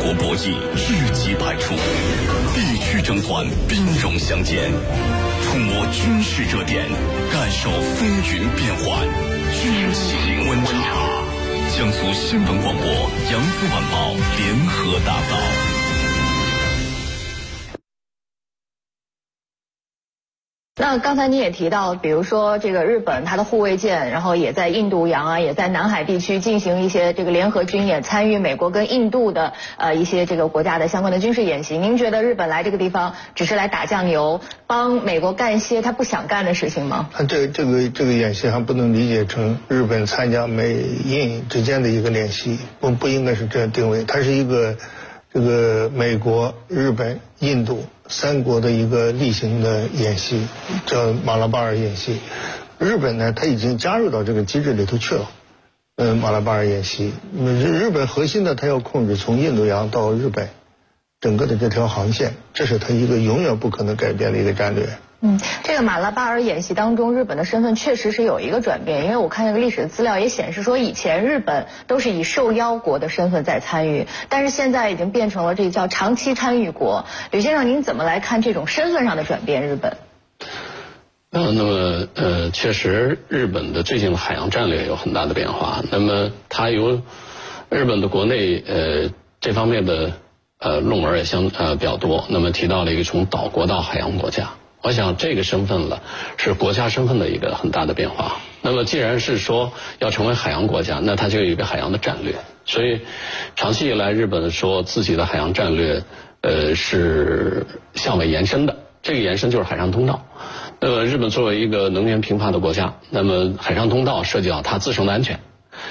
国博弈日机百出，地区争端兵戎相见，触摸军事热点，感受风云变幻，军情观察。江苏新闻广播、扬子晚报联合打造。那刚才你也提到，比如说这个日本它的护卫舰，然后也在印度洋啊，也在南海地区进行一些这个联合军演，参与美国跟印度的呃一些这个国家的相关的军事演习。您觉得日本来这个地方只是来打酱油，帮美国干一些他不想干的事情吗？这这个这个演习还不能理解成日本参加美印之间的一个演习，不不应该是这样定位，它是一个。这个美国、日本、印度三国的一个例行的演习，叫马拉巴尔演习。日本呢，他已经加入到这个机制里头去了。嗯，马拉巴尔演习，日日本核心的，它要控制从印度洋到日本整个的这条航线，这是它一个永远不可能改变的一个战略。嗯，这个马拉巴尔演习当中，日本的身份确实是有一个转变，因为我看那个历史的资料也显示说，以前日本都是以受邀国的身份在参与，但是现在已经变成了这叫长期参与国。吕先生，您怎么来看这种身份上的转变？日本？呃，那么呃，确实日本的最近的海洋战略有很大的变化。那么它由日本的国内呃这方面的呃论文也相呃比较多，那么提到了一个从岛国到海洋国家。我想这个身份了是国家身份的一个很大的变化。那么既然是说要成为海洋国家，那它就有一个海洋的战略。所以长期以来，日本说自己的海洋战略呃是向外延伸的。这个延伸就是海上通道。那么日本作为一个能源贫乏的国家，那么海上通道涉及到它自身的安全。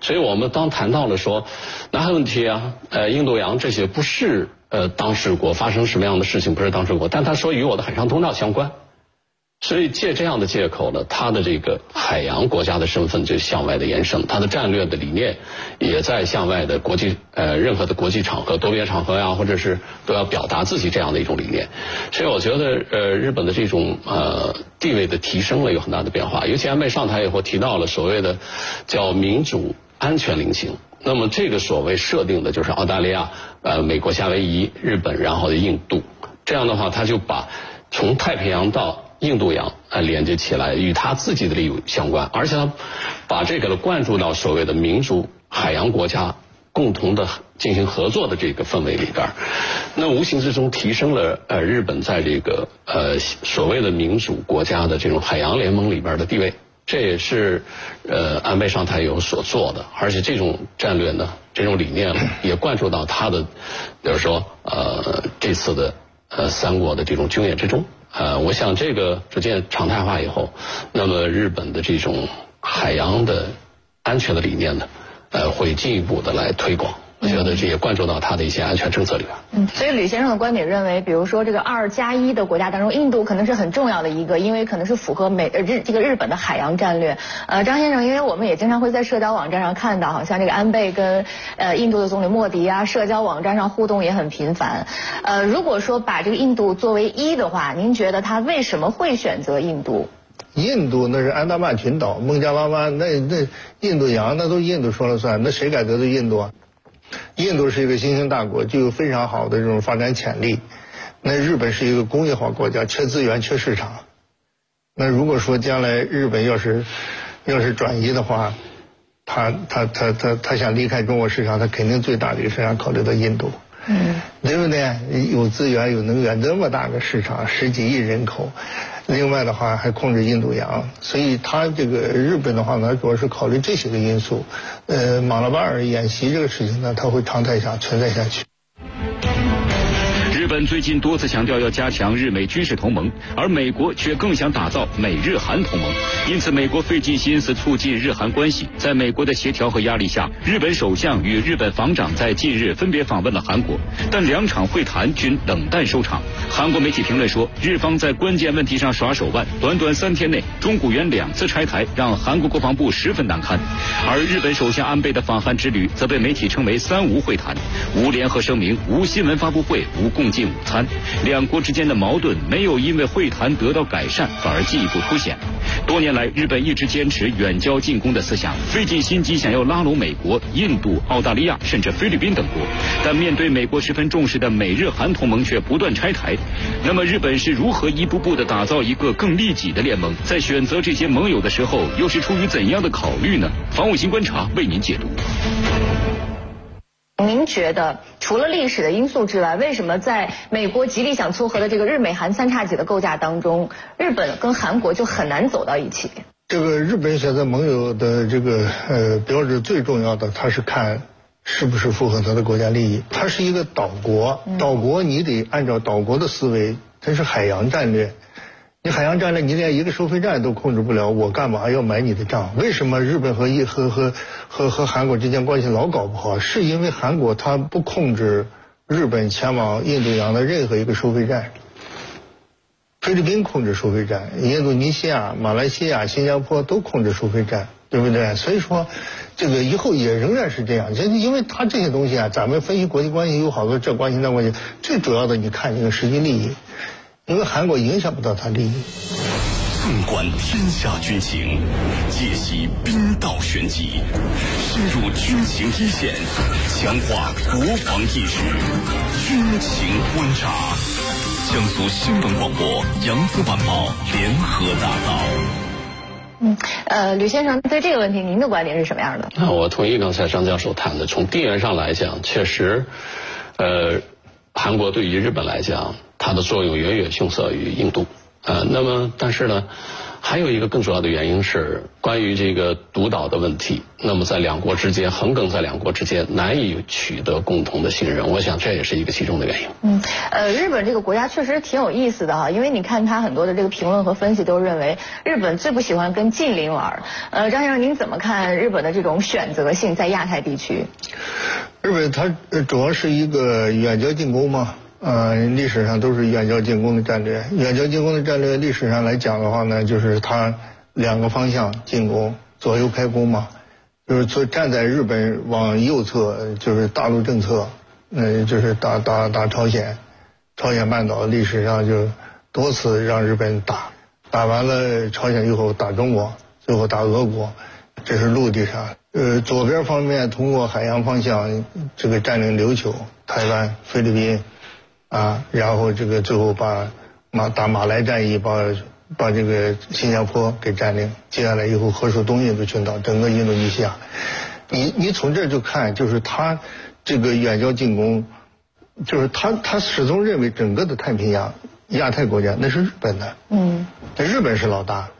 所以我们刚谈到了说南海问题啊，呃印度洋这些不是。呃，当事国发生什么样的事情不是当事国，但他说与我的海上通道相关，所以借这样的借口呢，他的这个海洋国家的身份就向外的延伸，他的战略的理念也在向外的国际呃任何的国际场合、多边场合呀，或者是都要表达自己这样的一种理念。所以我觉得呃日本的这种呃地位的提升了有很大的变化，尤其安倍上台以后提到了所谓的叫民主安全领情。那么这个所谓设定的就是澳大利亚、呃美国、夏威夷、日本，然后印度，这样的话他就把从太平洋到印度洋呃连接起来，与他自己的利益相关，而且他把这个呢灌注到所谓的民主海洋国家共同的进行合作的这个氛围里边，那无形之中提升了呃日本在这个呃所谓的民主国家的这种海洋联盟里边的地位。这也是呃安倍上台有所做的，而且这种战略呢，这种理念也灌注到他的，比如说呃这次的呃三国的这种军演之中，呃我想这个逐渐常态化以后，那么日本的这种海洋的安全的理念呢，呃会进一步的来推广。我觉得这也关注到他的一些安全政策里边。嗯，所以吕先生的观点认为，比如说这个二加一的国家当中，印度可能是很重要的一个，因为可能是符合美呃日这个日本的海洋战略。呃，张先生，因为我们也经常会在社交网站上看到，好像这个安倍跟呃印度的总理莫迪啊，社交网站上互动也很频繁。呃，如果说把这个印度作为一的话，您觉得他为什么会选择印度？印度那是安达曼群岛、孟加拉湾，那那印度洋那都印度说了算，那谁敢得罪印度啊？印度是一个新兴大国，具有非常好的这种发展潜力。那日本是一个工业化国家，缺资源、缺市场。那如果说将来日本要是要是转移的话，他他他他他想离开中国市场，他肯定最大的一个市场考虑到印度。嗯，对不对？有资源、有能源，这么大个市场，十几亿人口。另外的话，还控制印度洋，所以他这个日本的话呢，主要是考虑这些个因素。呃，马拉巴尔演习这个事情呢，它会常态下存在下去。最近多次强调要加强日美军事同盟，而美国却更想打造美日韩同盟。因此，美国费尽心思促进日韩关系。在美国的协调和压力下，日本首相与日本防长在近日分别访问了韩国，但两场会谈均冷淡收场。韩国媒体评论说，日方在关键问题上耍手腕，短短三天内，中古元两次拆台，让韩国国防部十分难堪。而日本首相安倍的访韩之旅，则被媒体称为“三无会谈”，无联合声明，无新闻发布会，无共进。午餐，两国之间的矛盾没有因为会谈得到改善，反而进一步凸显。多年来，日本一直坚持远交近攻的思想，费尽心机想要拉拢美国、印度、澳大利亚甚至菲律宾等国。但面对美国十分重视的美日韩同盟却不断拆台。那么日本是如何一步步的打造一个更利己的联盟？在选择这些盟友的时候，又是出于怎样的考虑呢？防务新观察为您解读。您觉得除了历史的因素之外，为什么在美国极力想撮合的这个日美韩三叉戟的构架当中，日本跟韩国就很难走到一起？这个日本选择盟友的这个呃标志最重要的，它是看是不是符合它的国家利益。它是一个岛国，岛国你得按照岛国的思维，它是海洋战略。你海洋战略，你连一个收费站都控制不了，我干嘛要买你的账？为什么日本和一和和和和韩国之间关系老搞不好？是因为韩国它不控制日本前往印度洋的任何一个收费站，菲律宾控制收费站，印度尼西亚、马来西亚、新加坡都控制收费站，对不对？所以说，这个以后也仍然是这样，就因为它这些东西啊，咱们分析国际关系有好多这关系那关系，最主要的你看这个实际利益。因为韩国影响不到他利益。纵观天下军情，解析兵道玄机，深入军情一线，强化国防意识。军情观察，江苏新闻广播、扬子晚报联合打造。嗯，呃，吕先生对这个问题，您的观点是什么样的？那我同意刚才张教授谈的，从地缘上来讲，确实，呃，韩国对于日本来讲。它的作用远远逊色于印度，呃，那么但是呢，还有一个更主要的原因是关于这个独岛的问题。那么在两国之间，横亘在两国之间，难以取得共同的信任。我想这也是一个其中的原因。嗯，呃，日本这个国家确实挺有意思的哈，因为你看它很多的这个评论和分析都认为日本最不喜欢跟近邻玩。呃，张先生您怎么看日本的这种选择性在亚太地区？日本它主要是一个远交近攻嘛。呃，历史上都是远交近攻的战略。远交近攻的战略，历史上来讲的话呢，就是它两个方向进攻，左右开弓嘛。就是坐站在日本往右侧，就是大陆政策，嗯，就是打打打朝鲜，朝鲜半岛历史上就多次让日本打，打完了朝鲜以后打中国，最后打俄国，这是陆地上。呃，左边方面通过海洋方向这个占领琉球、台湾、菲律宾。啊，然后这个最后把马打马来战役，把把这个新加坡给占领，接下来以后合属东印度群岛，整个印度尼西亚。你你从这就看，就是他这个远交近攻，就是他他始终认为整个的太平洋亚太国家那是日本的，嗯，日本是老大，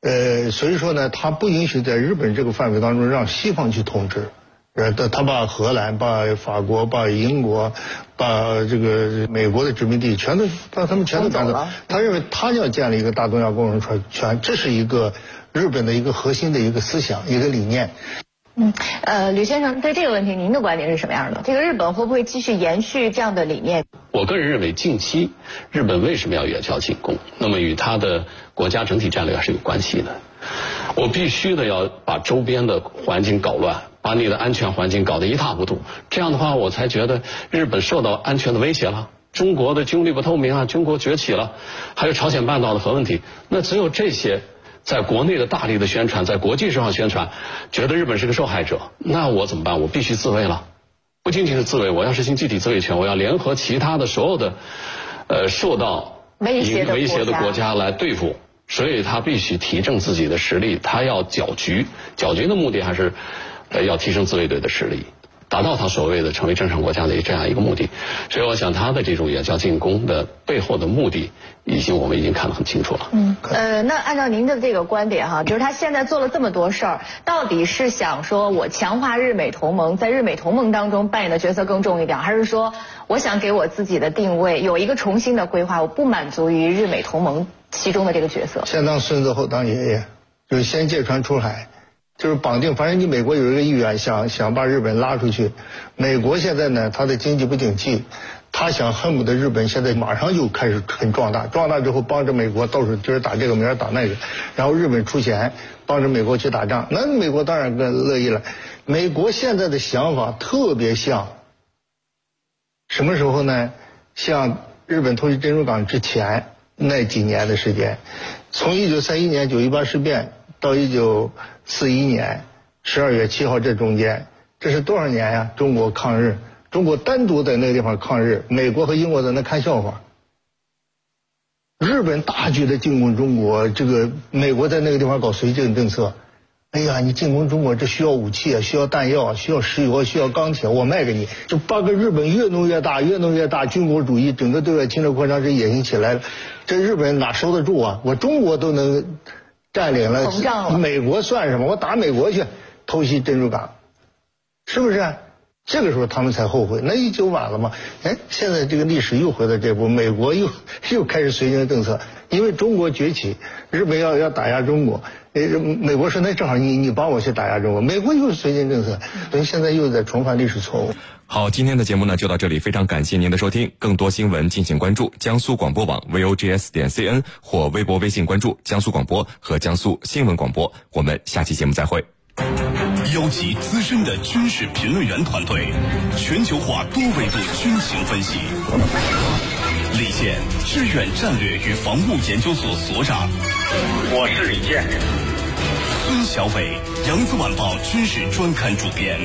呃，所以说呢，他不允许在日本这个范围当中让西方去统治。呃，他他把荷兰、把法国、把英国、把这个美国的殖民地全都把他们全都赶走。他认为他要建立一个大东亚共荣圈，这是一个日本的一个核心的一个思想、一个理念。嗯，呃，吕先生对这个问题，您的观点是什么样的？这个日本会不会继续延续这样的理念？我个人认为，近期日本为什么要远交近攻？那么与他的国家整体战略还是有关系的。我必须的要把周边的环境搞乱。把你的安全环境搞得一塌糊涂，这样的话我才觉得日本受到安全的威胁了。中国的军力不透明啊，中国崛起了，还有朝鲜半岛的核问题，那只有这些在国内的大力的宣传，在国际上宣传，觉得日本是个受害者，那我怎么办？我必须自卫了，不仅仅是自卫，我要实行集体自卫权，我要联合其他的所有的呃受到威胁的国家来对付，所以他必须提振自己的实力，他要搅局，搅局的目的还是。呃，要提升自卫队的实力，达到他所谓的成为正常国家的这样一个目的。所以，我想他的这种也叫进攻的背后的目的，已经我们已经看得很清楚了。嗯，呃，那按照您的这个观点哈，就是他现在做了这么多事儿，到底是想说我强化日美同盟，在日美同盟当中扮演的角色更重一点，还是说我想给我自己的定位有一个重新的规划，我不满足于日美同盟其中的这个角色？先当孙子后当爷爷，就是先借船出海。就是绑定，反正你美国有一个意愿，想想把日本拉出去。美国现在呢，它的经济不景气，他想恨不得日本现在马上就开始很壮大，壮大之后帮着美国到处今儿打这个明儿打那个，然后日本出钱帮着美国去打仗，那美国当然更乐意了。美国现在的想法特别像什么时候呢？像日本偷袭珍珠港之前，那几年的时间，从一九三一年九一八事变到一九四一年十二月七号这中间，这是多少年呀？中国抗日，中国单独在那个地方抗日，美国和英国在那看笑话。日本大举的进攻中国，这个美国在那个地方搞绥靖政策。哎呀，你进攻中国，这需要武器啊，需要弹药啊，需要石油，需要钢铁，我卖给你。就把个日本越弄越大，越弄越大，军国主义整个对外侵略扩张这野心起来了。这日本哪受得住啊？我中国都能占领了，美国算什么？我打美国去，偷袭珍珠港，是不是？这个时候他们才后悔，那已经晚了嘛。哎，现在这个历史又回到这步，美国又 又开始绥靖政策，因为中国崛起，日本要要打压中国，呃，美国说那正好你你帮我去打压中国，美国又是绥靖政策，所以现在又在重犯历史错误。好，今天的节目呢就到这里，非常感谢您的收听，更多新闻敬请关注江苏广播网 vogs 点 cn 或微博微信关注江苏广播和江苏新闻广播，我们下期节目再会。邀集资深的军事评论员团队，全球化多维度军情分析。李健，志远战略与防务研究所所长。我是李健。孙小伟，扬子晚报军事专刊主编。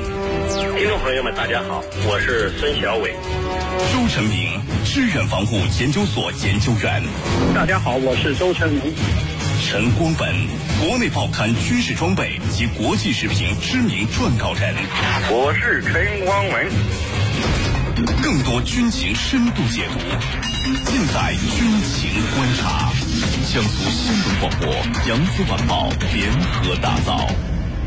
听众朋友们，大家好，我是孙小伟。周成明，志远防务研究所研究员。大家好，我是周成明。陈光本，国内报刊军事装备及国际时评知名撰稿人。我是陈光文。更多军情深度解读，尽在军情观察。江苏新闻广播、扬子晚报联合打造。